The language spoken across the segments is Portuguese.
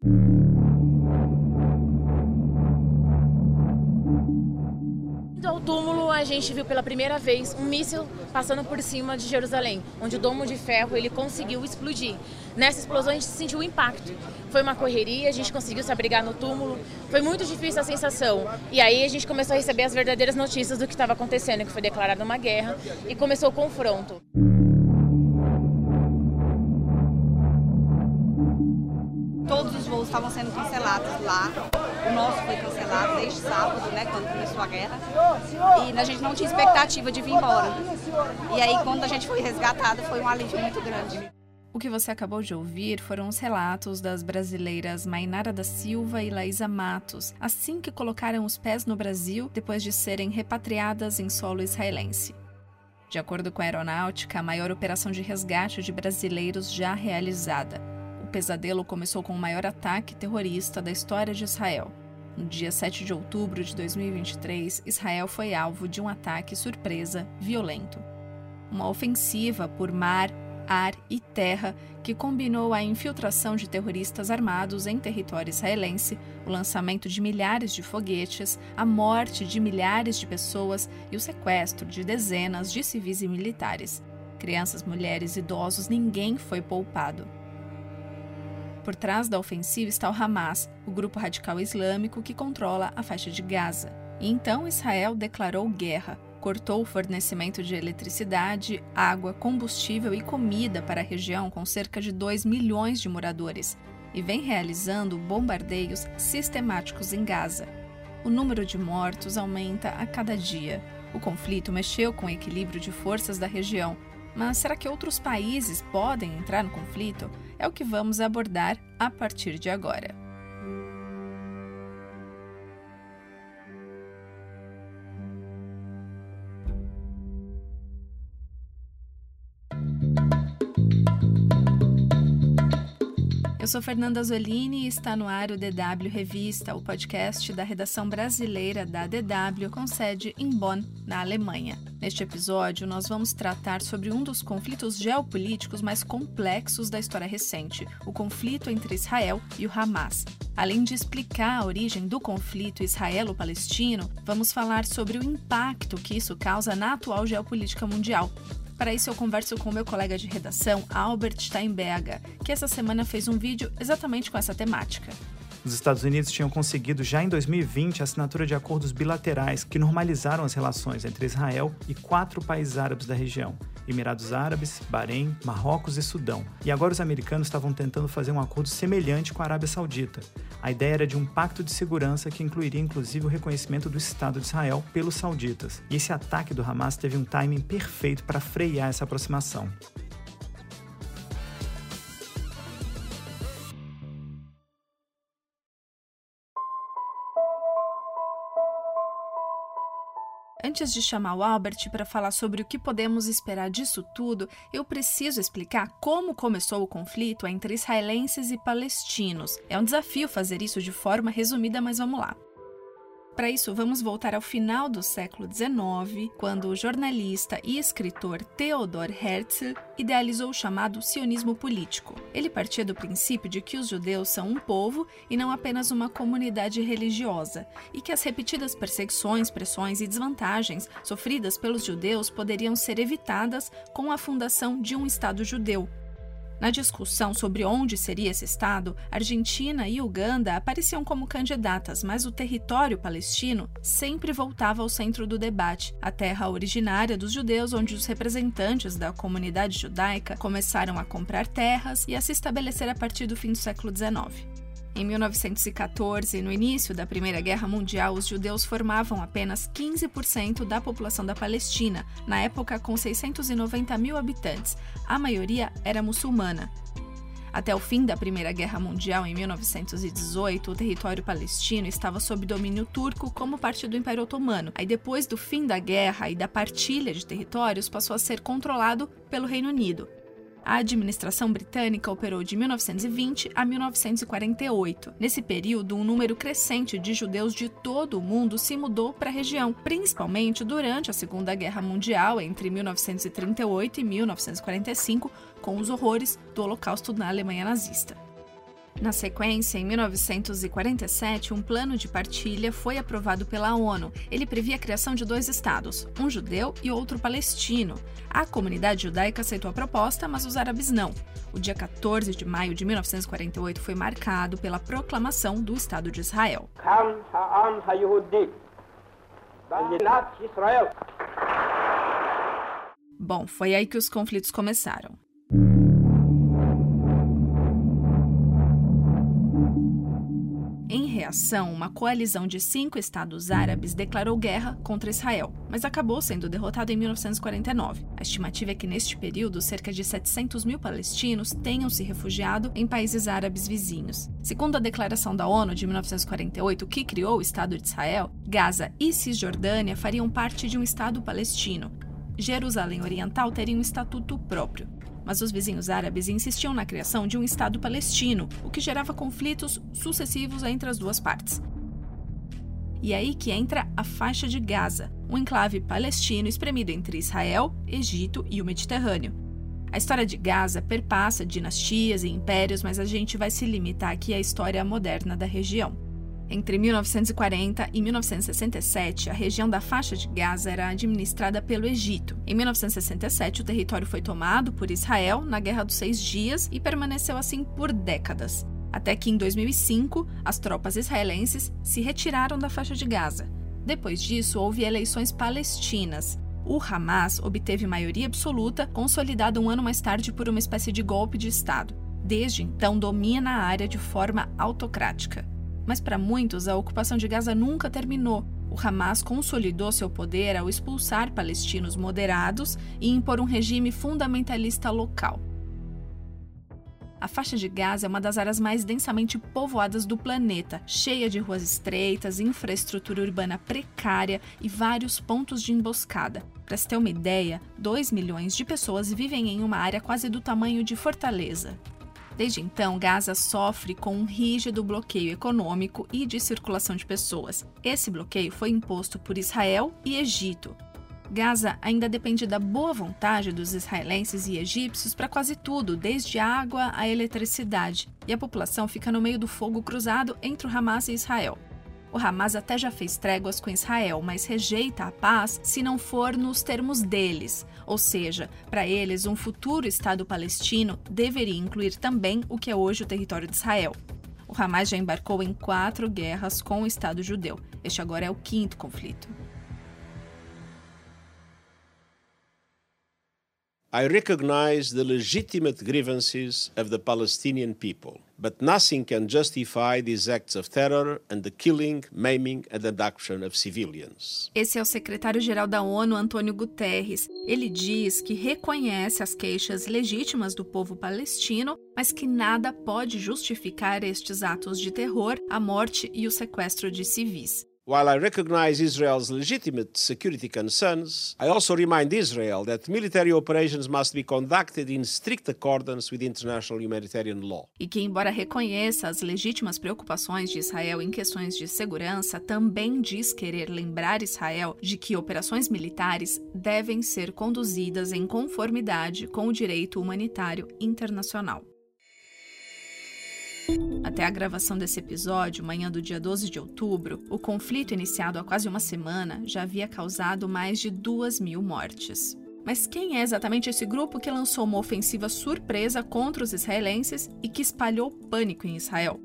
Ao túmulo, a gente viu pela primeira vez um míssil passando por cima de Jerusalém, onde o domo de ferro ele conseguiu explodir. Nessa explosão, a gente sentiu o impacto. Foi uma correria, a gente conseguiu se abrigar no túmulo. Foi muito difícil a sensação. E aí a gente começou a receber as verdadeiras notícias do que estava acontecendo, que foi declarada uma guerra e começou o confronto. Estavam sendo cancelados lá. O nosso foi cancelado desde sábado, né, quando começou a guerra. E a gente não tinha expectativa de vir embora. E aí, quando a gente foi resgatado, foi um alívio muito grande. O que você acabou de ouvir foram os relatos das brasileiras Mainara da Silva e Laísa Matos, assim que colocaram os pés no Brasil depois de serem repatriadas em solo israelense. De acordo com a aeronáutica, a maior operação de resgate de brasileiros já realizada. O pesadelo começou com o maior ataque terrorista da história de Israel. No dia 7 de outubro de 2023, Israel foi alvo de um ataque surpresa violento. Uma ofensiva por mar, ar e terra que combinou a infiltração de terroristas armados em território israelense, o lançamento de milhares de foguetes, a morte de milhares de pessoas e o sequestro de dezenas de civis e militares. Crianças, mulheres, idosos, ninguém foi poupado. Por trás da ofensiva está o Hamas, o grupo radical islâmico que controla a faixa de Gaza. E então Israel declarou guerra, cortou o fornecimento de eletricidade, água, combustível e comida para a região com cerca de 2 milhões de moradores e vem realizando bombardeios sistemáticos em Gaza. O número de mortos aumenta a cada dia. O conflito mexeu com o equilíbrio de forças da região, mas será que outros países podem entrar no conflito? É o que vamos abordar a partir de agora. Eu sou Fernanda Zolini e está no ar o DW Revista, o podcast da redação brasileira da DW com sede em Bonn, na Alemanha. Neste episódio, nós vamos tratar sobre um dos conflitos geopolíticos mais complexos da história recente, o conflito entre Israel e o Hamas. Além de explicar a origem do conflito israelo-palestino, vamos falar sobre o impacto que isso causa na atual geopolítica mundial. Para isso, eu converso com meu colega de redação, Albert Steinberger, que essa semana fez um vídeo exatamente com essa temática. Os Estados Unidos tinham conseguido já em 2020 a assinatura de acordos bilaterais que normalizaram as relações entre Israel e quatro países árabes da região: Emirados Árabes, Bahrein, Marrocos e Sudão. E agora os americanos estavam tentando fazer um acordo semelhante com a Arábia Saudita. A ideia era de um pacto de segurança que incluiria inclusive o reconhecimento do Estado de Israel pelos sauditas. E esse ataque do Hamas teve um timing perfeito para frear essa aproximação. Antes de chamar o Albert para falar sobre o que podemos esperar disso tudo, eu preciso explicar como começou o conflito entre israelenses e palestinos. É um desafio fazer isso de forma resumida, mas vamos lá. Para isso, vamos voltar ao final do século XIX, quando o jornalista e escritor Theodor Herzl idealizou o chamado sionismo político. Ele partia do princípio de que os judeus são um povo e não apenas uma comunidade religiosa, e que as repetidas perseguições, pressões e desvantagens sofridas pelos judeus poderiam ser evitadas com a fundação de um Estado judeu, na discussão sobre onde seria esse Estado, Argentina e Uganda apareciam como candidatas, mas o território palestino sempre voltava ao centro do debate, a terra originária dos judeus, onde os representantes da comunidade judaica começaram a comprar terras e a se estabelecer a partir do fim do século XIX. Em 1914, no início da Primeira Guerra Mundial, os judeus formavam apenas 15% da população da Palestina, na época com 690 mil habitantes. A maioria era muçulmana. Até o fim da Primeira Guerra Mundial, em 1918, o território palestino estava sob domínio turco como parte do Império Otomano. Aí, depois do fim da guerra e da partilha de territórios, passou a ser controlado pelo Reino Unido. A administração britânica operou de 1920 a 1948. Nesse período, um número crescente de judeus de todo o mundo se mudou para a região, principalmente durante a Segunda Guerra Mundial, entre 1938 e 1945, com os horrores do Holocausto na Alemanha nazista. Na sequência, em 1947, um plano de partilha foi aprovado pela ONU. Ele previa a criação de dois estados, um judeu e outro palestino. A comunidade judaica aceitou a proposta, mas os árabes não. O dia 14 de maio de 1948 foi marcado pela proclamação do Estado de Israel. Bom, foi aí que os conflitos começaram. Reação, uma coalizão de cinco estados árabes declarou guerra contra Israel, mas acabou sendo derrotada em 1949. A estimativa é que neste período, cerca de 700 mil palestinos tenham se refugiado em países árabes vizinhos. Segundo a declaração da ONU de 1948, que criou o Estado de Israel, Gaza e Cisjordânia fariam parte de um Estado palestino. Jerusalém Oriental teria um estatuto próprio mas os vizinhos árabes insistiam na criação de um Estado palestino, o que gerava conflitos sucessivos entre as duas partes. E é aí que entra a faixa de Gaza, um enclave palestino espremido entre Israel, Egito e o Mediterrâneo. A história de Gaza perpassa dinastias e impérios, mas a gente vai se limitar aqui à história moderna da região. Entre 1940 e 1967, a região da faixa de Gaza era administrada pelo Egito. Em 1967, o território foi tomado por Israel na Guerra dos Seis Dias e permaneceu assim por décadas. Até que em 2005, as tropas israelenses se retiraram da faixa de Gaza. Depois disso, houve eleições palestinas. O Hamas obteve maioria absoluta, consolidada um ano mais tarde por uma espécie de golpe de Estado. Desde então, domina a área de forma autocrática. Mas para muitos, a ocupação de Gaza nunca terminou. O Hamas consolidou seu poder ao expulsar palestinos moderados e impor um regime fundamentalista local. A faixa de Gaza é uma das áreas mais densamente povoadas do planeta, cheia de ruas estreitas, infraestrutura urbana precária e vários pontos de emboscada. Para se ter uma ideia, 2 milhões de pessoas vivem em uma área quase do tamanho de Fortaleza. Desde então, Gaza sofre com um rígido bloqueio econômico e de circulação de pessoas. Esse bloqueio foi imposto por Israel e Egito. Gaza ainda depende da boa vontade dos israelenses e egípcios para quase tudo, desde água à eletricidade, e a população fica no meio do fogo cruzado entre o Hamas e Israel. O Hamas até já fez tréguas com Israel, mas rejeita a paz se não for nos termos deles. Ou seja, para eles, um futuro Estado palestino deveria incluir também o que é hoje o território de Israel. O Hamas já embarcou em quatro guerras com o Estado judeu. Este agora é o quinto conflito. I recognize the legitimate grievances of the Palestinian people, but nothing can justify these acts of terror and the killing, maiming and abduction of civilians. Esse é o secretário-geral da ONU, Antônio Guterres. Ele diz que reconhece as queixas legítimas do povo palestino, mas que nada pode justificar estes atos de terror, a morte e o sequestro de civis. While I recognize Israel's legitimate security concerns, I also remind Israel that military operations must be conducted in strict accordance with international humanitarian law. E que, embora reconheça as legítimas preocupações de Israel em questões de segurança, também diz querer lembrar Israel de que operações militares devem ser conduzidas em conformidade com o direito humanitário internacional. Até a gravação desse episódio, manhã do dia 12 de outubro, o conflito iniciado há quase uma semana já havia causado mais de duas mil mortes. Mas quem é exatamente esse grupo que lançou uma ofensiva surpresa contra os israelenses e que espalhou pânico em Israel?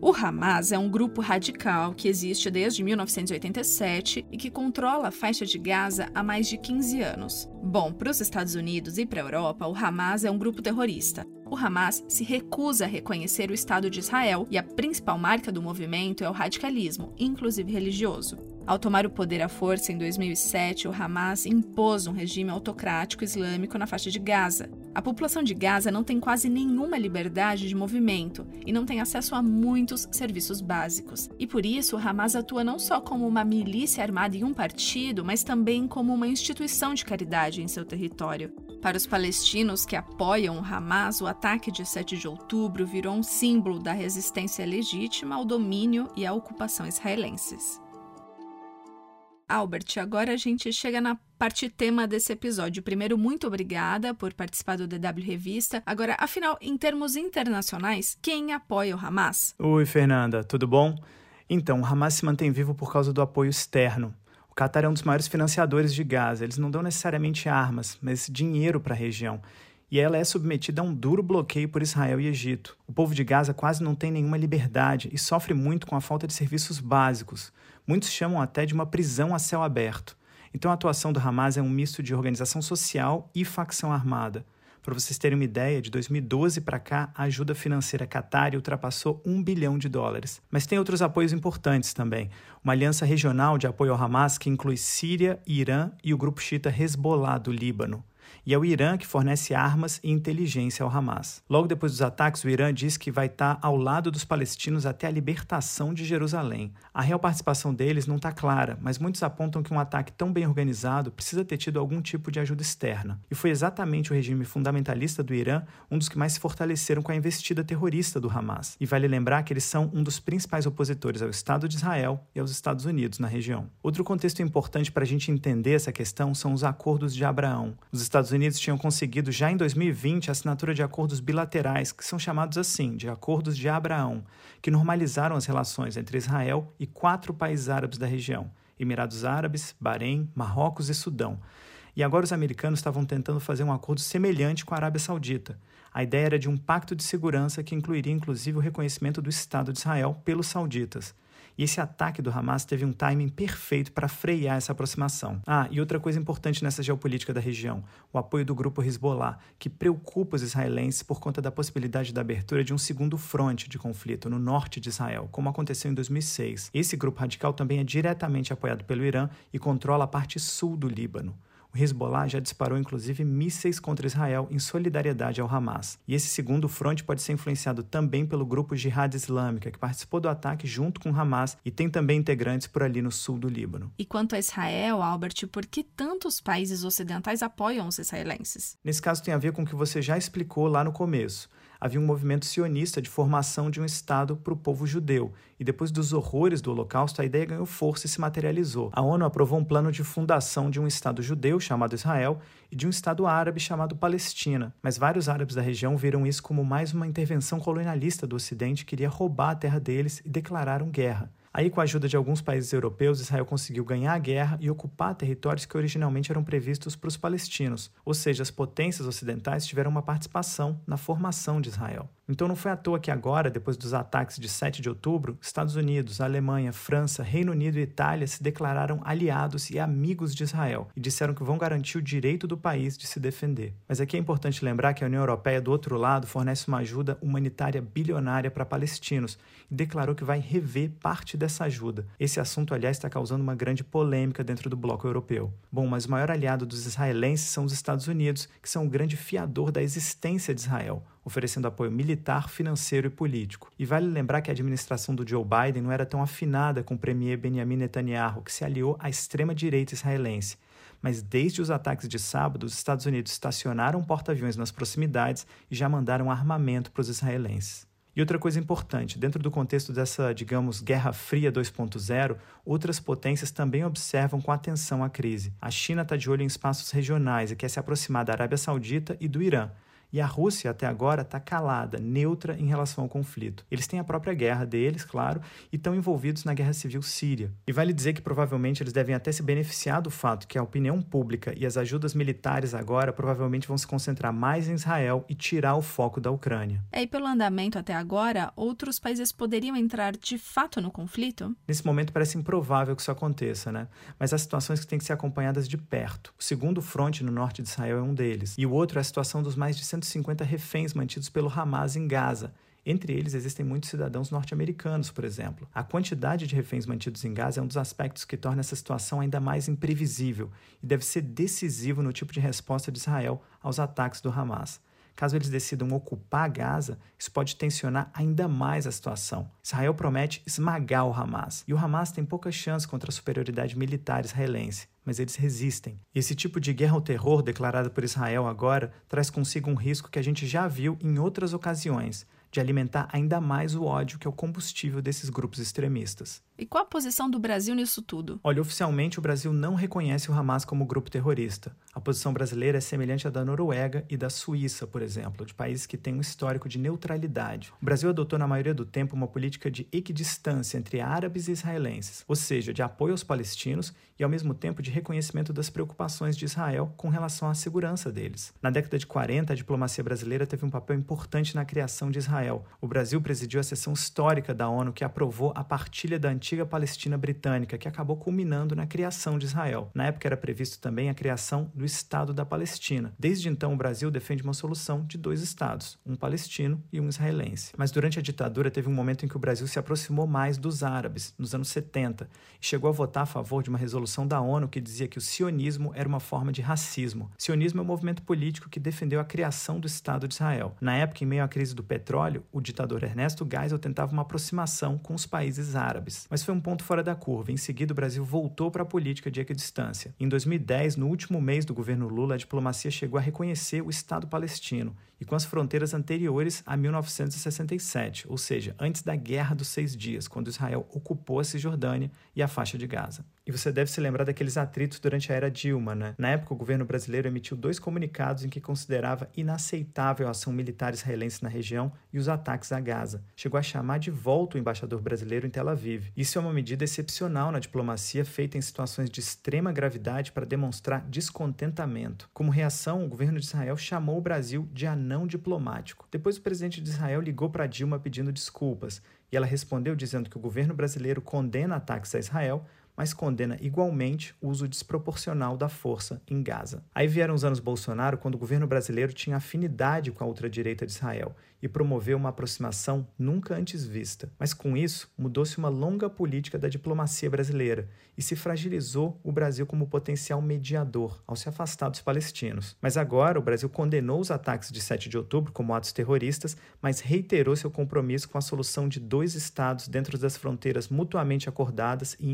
O Hamas é um grupo radical que existe desde 1987 e que controla a faixa de Gaza há mais de 15 anos. Bom, para os Estados Unidos e para a Europa, o Hamas é um grupo terrorista. O Hamas se recusa a reconhecer o Estado de Israel e a principal marca do movimento é o radicalismo, inclusive religioso. Ao tomar o poder à força em 2007, o Hamas impôs um regime autocrático islâmico na faixa de Gaza. A população de Gaza não tem quase nenhuma liberdade de movimento e não tem acesso a muitos serviços básicos. E por isso, o Hamas atua não só como uma milícia armada em um partido, mas também como uma instituição de caridade em seu território. Para os palestinos que apoiam o Hamas, o ataque de 7 de outubro virou um símbolo da resistência legítima ao domínio e à ocupação israelenses. Albert, agora a gente chega na parte tema desse episódio. Primeiro, muito obrigada por participar do DW Revista. Agora, afinal, em termos internacionais, quem apoia o Hamas? Oi, Fernanda, tudo bom? Então, o Hamas se mantém vivo por causa do apoio externo. O Qatar é um dos maiores financiadores de Gaza. Eles não dão necessariamente armas, mas dinheiro para a região e ela é submetida a um duro bloqueio por Israel e Egito. O povo de Gaza quase não tem nenhuma liberdade e sofre muito com a falta de serviços básicos. Muitos chamam até de uma prisão a céu aberto. Então a atuação do Hamas é um misto de organização social e facção armada. Para vocês terem uma ideia, de 2012 para cá, a ajuda financeira Qatar ultrapassou um bilhão de dólares. Mas tem outros apoios importantes também. Uma aliança regional de apoio ao Hamas que inclui Síria, Irã e o grupo xiita Hezbollah do Líbano e é o Irã que fornece armas e inteligência ao Hamas. Logo depois dos ataques, o Irã diz que vai estar ao lado dos palestinos até a libertação de Jerusalém. A real participação deles não está clara, mas muitos apontam que um ataque tão bem organizado precisa ter tido algum tipo de ajuda externa. E foi exatamente o regime fundamentalista do Irã um dos que mais se fortaleceram com a investida terrorista do Hamas. E vale lembrar que eles são um dos principais opositores ao Estado de Israel e aos Estados Unidos na região. Outro contexto importante para a gente entender essa questão são os acordos de Abraão. Os Estados Unidos tinham conseguido já em 2020 a assinatura de acordos bilaterais, que são chamados assim, de Acordos de Abraão, que normalizaram as relações entre Israel e quatro países árabes da região: Emirados Árabes, Bahrein, Marrocos e Sudão. E agora os americanos estavam tentando fazer um acordo semelhante com a Arábia Saudita. A ideia era de um pacto de segurança que incluiria inclusive o reconhecimento do Estado de Israel pelos sauditas. E esse ataque do Hamas teve um timing perfeito para frear essa aproximação. Ah, e outra coisa importante nessa geopolítica da região: o apoio do grupo Hezbollah, que preocupa os israelenses por conta da possibilidade da abertura de um segundo fronte de conflito no norte de Israel, como aconteceu em 2006. Esse grupo radical também é diretamente apoiado pelo Irã e controla a parte sul do Líbano. O Hezbollah já disparou inclusive mísseis contra Israel em solidariedade ao Hamas. E esse segundo fronte pode ser influenciado também pelo grupo Jihad Islâmica, que participou do ataque junto com o Hamas e tem também integrantes por ali no sul do Líbano. E quanto a Israel, Albert, por que tantos países ocidentais apoiam os israelenses? Nesse caso tem a ver com o que você já explicou lá no começo havia um movimento sionista de formação de um Estado para o povo judeu. E depois dos horrores do Holocausto, a ideia ganhou força e se materializou. A ONU aprovou um plano de fundação de um Estado judeu chamado Israel e de um Estado árabe chamado Palestina. Mas vários árabes da região viram isso como mais uma intervenção colonialista do Ocidente que queria roubar a terra deles e declararam guerra. Aí, com a ajuda de alguns países europeus, Israel conseguiu ganhar a guerra e ocupar territórios que originalmente eram previstos para os palestinos, ou seja, as potências ocidentais tiveram uma participação na formação de Israel. Então não foi à toa que agora, depois dos ataques de 7 de outubro, Estados Unidos, Alemanha, França, Reino Unido e Itália se declararam aliados e amigos de Israel e disseram que vão garantir o direito do país de se defender. Mas aqui é importante lembrar que a União Europeia, do outro lado, fornece uma ajuda humanitária bilionária para palestinos e declarou que vai rever parte dessa ajuda. Esse assunto, aliás, está causando uma grande polêmica dentro do bloco europeu. Bom, mas o maior aliado dos israelenses são os Estados Unidos, que são o grande fiador da existência de Israel oferecendo apoio militar, financeiro e político. E vale lembrar que a administração do Joe Biden não era tão afinada com o premier Benjamin Netanyahu, que se aliou à extrema-direita israelense. Mas desde os ataques de sábado, os Estados Unidos estacionaram porta-aviões nas proximidades e já mandaram armamento para os israelenses. E outra coisa importante, dentro do contexto dessa, digamos, Guerra Fria 2.0, outras potências também observam com atenção a crise. A China está de olho em espaços regionais e quer se aproximar da Arábia Saudita e do Irã, e a Rússia, até agora, está calada, neutra em relação ao conflito. Eles têm a própria guerra deles, claro, e estão envolvidos na guerra civil síria. E vale dizer que provavelmente eles devem até se beneficiar do fato que a opinião pública e as ajudas militares agora provavelmente vão se concentrar mais em Israel e tirar o foco da Ucrânia. É, e pelo andamento até agora, outros países poderiam entrar de fato no conflito? Nesse momento parece improvável que isso aconteça, né? Mas há situações que têm que ser acompanhadas de perto. O segundo fronte no norte de Israel é um deles, e o outro é a situação dos mais de 150 reféns mantidos pelo Hamas em Gaza. Entre eles existem muitos cidadãos norte-americanos, por exemplo. A quantidade de reféns mantidos em Gaza é um dos aspectos que torna essa situação ainda mais imprevisível e deve ser decisivo no tipo de resposta de Israel aos ataques do Hamas. Caso eles decidam ocupar Gaza, isso pode tensionar ainda mais a situação. Israel promete esmagar o Hamas, e o Hamas tem pouca chance contra a superioridade militar israelense mas eles resistem. E esse tipo de guerra ao terror declarada por Israel agora traz consigo um risco que a gente já viu em outras ocasiões, de alimentar ainda mais o ódio que é o combustível desses grupos extremistas. E qual a posição do Brasil nisso tudo? Olha, oficialmente o Brasil não reconhece o Hamas como grupo terrorista. A posição brasileira é semelhante à da Noruega e da Suíça, por exemplo, de países que têm um histórico de neutralidade. O Brasil adotou na maioria do tempo uma política de equidistância entre árabes e israelenses, ou seja, de apoio aos palestinos e ao mesmo tempo de reconhecimento das preocupações de Israel com relação à segurança deles. Na década de 40, a diplomacia brasileira teve um papel importante na criação de Israel. O Brasil presidiu a sessão histórica da ONU que aprovou a partilha da antiga Palestina britânica, que acabou culminando na criação de Israel. Na época era previsto também a criação do Estado da Palestina. Desde então, o Brasil defende uma solução de dois estados, um palestino e um israelense. Mas durante a ditadura teve um momento em que o Brasil se aproximou mais dos árabes, nos anos 70, e chegou a votar a favor de uma resolução da ONU que dizia que o sionismo era uma forma de racismo. Sionismo é um movimento político que defendeu a criação do Estado de Israel. Na época, em meio à crise do petróleo, o ditador Ernesto Geisel tentava uma aproximação com os países árabes. Mas foi um ponto fora da curva. Em seguida, o Brasil voltou para a política de equidistância. Em 2010, no último mês do governo Lula, a diplomacia chegou a reconhecer o Estado palestino e com as fronteiras anteriores a 1967, ou seja, antes da Guerra dos Seis Dias, quando Israel ocupou a Cisjordânia e a faixa de Gaza. E você deve se lembrar daqueles atritos durante a era Dilma, né? Na época, o governo brasileiro emitiu dois comunicados em que considerava inaceitável a ação militar israelense na região e os ataques a Gaza. Chegou a chamar de volta o embaixador brasileiro em Tel Aviv. Isso é uma medida excepcional na diplomacia feita em situações de extrema gravidade para demonstrar descontentamento. Como reação, o governo de Israel chamou o Brasil de anão diplomático. Depois, o presidente de Israel ligou para Dilma pedindo desculpas e ela respondeu dizendo que o governo brasileiro condena ataques a Israel, mas condena igualmente o uso desproporcional da força em Gaza. Aí vieram os anos Bolsonaro, quando o governo brasileiro tinha afinidade com a ultradireita de Israel e promoveu uma aproximação nunca antes vista. Mas com isso, mudou-se uma longa política da diplomacia brasileira e se fragilizou o Brasil como potencial mediador ao se afastar dos palestinos. Mas agora o Brasil condenou os ataques de 7 de outubro como atos terroristas, mas reiterou seu compromisso com a solução de dois estados dentro das fronteiras mutuamente acordadas e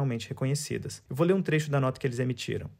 internacionalmente reconhecidas. Eu vou ler um trecho da nota que eles emitiram.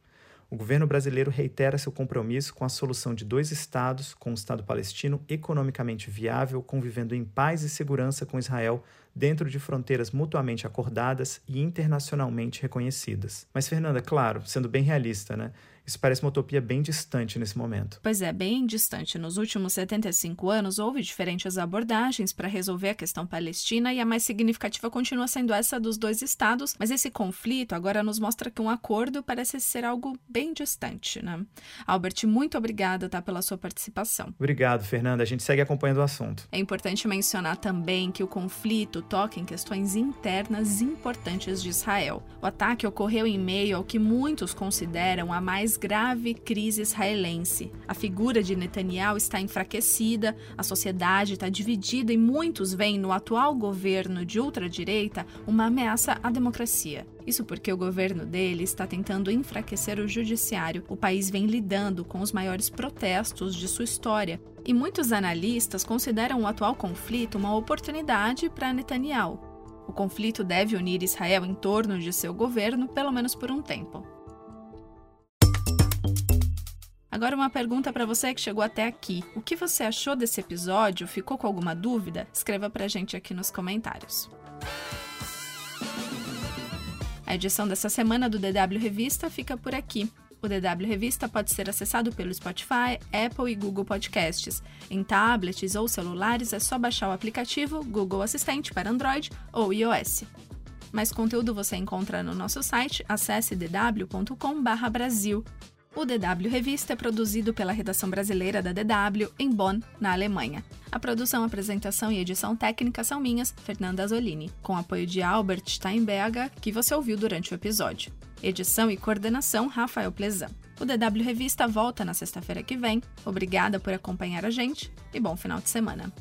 O governo brasileiro reitera seu compromisso com a solução de dois estados, com o Estado palestino economicamente viável, convivendo em paz e segurança com Israel, dentro de fronteiras mutuamente acordadas e internacionalmente reconhecidas. Mas, Fernanda, claro, sendo bem realista, né? Isso parece uma utopia bem distante nesse momento. Pois é, bem distante. Nos últimos 75 anos, houve diferentes abordagens para resolver a questão palestina e a mais significativa continua sendo essa dos dois estados, mas esse conflito agora nos mostra que um acordo parece ser algo bem distante, né? Albert, muito obrigada tá, pela sua participação. Obrigado, Fernanda. A gente segue acompanhando o assunto. É importante mencionar também que o conflito toca em questões internas importantes de Israel. O ataque ocorreu em meio ao que muitos consideram a mais grave crise israelense. A figura de Netanyahu está enfraquecida, a sociedade está dividida e muitos veem no atual governo de ultradireita uma ameaça à democracia. Isso porque o governo dele está tentando enfraquecer o judiciário. O país vem lidando com os maiores protestos de sua história. E muitos analistas consideram o atual conflito uma oportunidade para Netanyahu. O conflito deve unir Israel em torno de seu governo, pelo menos por um tempo. Agora uma pergunta para você que chegou até aqui. O que você achou desse episódio? Ficou com alguma dúvida? Escreva pra gente aqui nos comentários. A edição dessa semana do DW Revista fica por aqui. O DW Revista pode ser acessado pelo Spotify, Apple e Google Podcasts. Em tablets ou celulares é só baixar o aplicativo Google Assistente para Android ou iOS. Mais conteúdo você encontra no nosso site, acesse dw.com/brasil. O DW Revista é produzido pela redação brasileira da DW em Bonn, na Alemanha. A produção, apresentação e edição técnica são minhas, Fernanda Zolini, com apoio de Albert Steinberger, que você ouviu durante o episódio. Edição e coordenação, Rafael Plezan. O DW Revista volta na sexta-feira que vem. Obrigada por acompanhar a gente e bom final de semana.